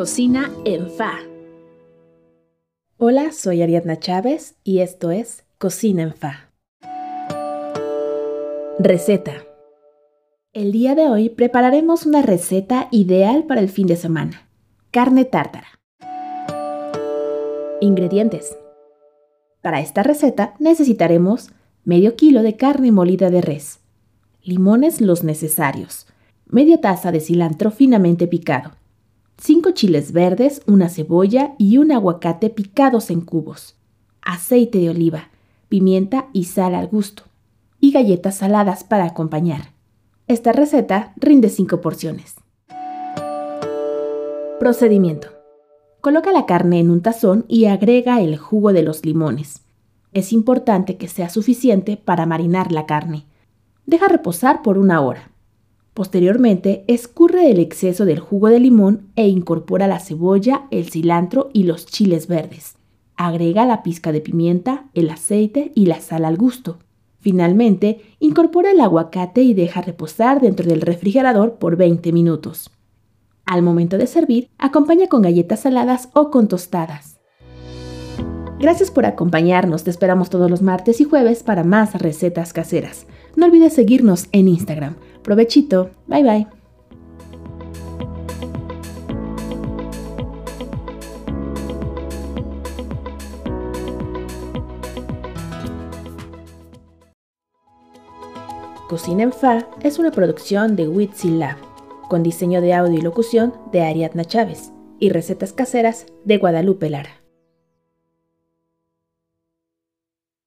Cocina en Fa. Hola, soy Ariadna Chávez y esto es Cocina en Fa. Receta. El día de hoy prepararemos una receta ideal para el fin de semana. Carne tártara. Ingredientes. Para esta receta necesitaremos medio kilo de carne molida de res, limones los necesarios, media taza de cilantro finamente picado, 5 chiles verdes, una cebolla y un aguacate picados en cubos, aceite de oliva, pimienta y sal al gusto, y galletas saladas para acompañar. Esta receta rinde 5 porciones. Procedimiento. Coloca la carne en un tazón y agrega el jugo de los limones. Es importante que sea suficiente para marinar la carne. Deja reposar por una hora. Posteriormente, escurre el exceso del jugo de limón e incorpora la cebolla, el cilantro y los chiles verdes. Agrega la pizca de pimienta, el aceite y la sal al gusto. Finalmente, incorpora el aguacate y deja reposar dentro del refrigerador por 20 minutos. Al momento de servir, acompaña con galletas saladas o con tostadas. Gracias por acompañarnos, te esperamos todos los martes y jueves para más recetas caseras. No olvides seguirnos en Instagram. Provechito, bye bye. Cocina en Fa es una producción de Witsi Lab, con diseño de audio y locución de Ariadna Chávez y recetas caseras de Guadalupe Lara.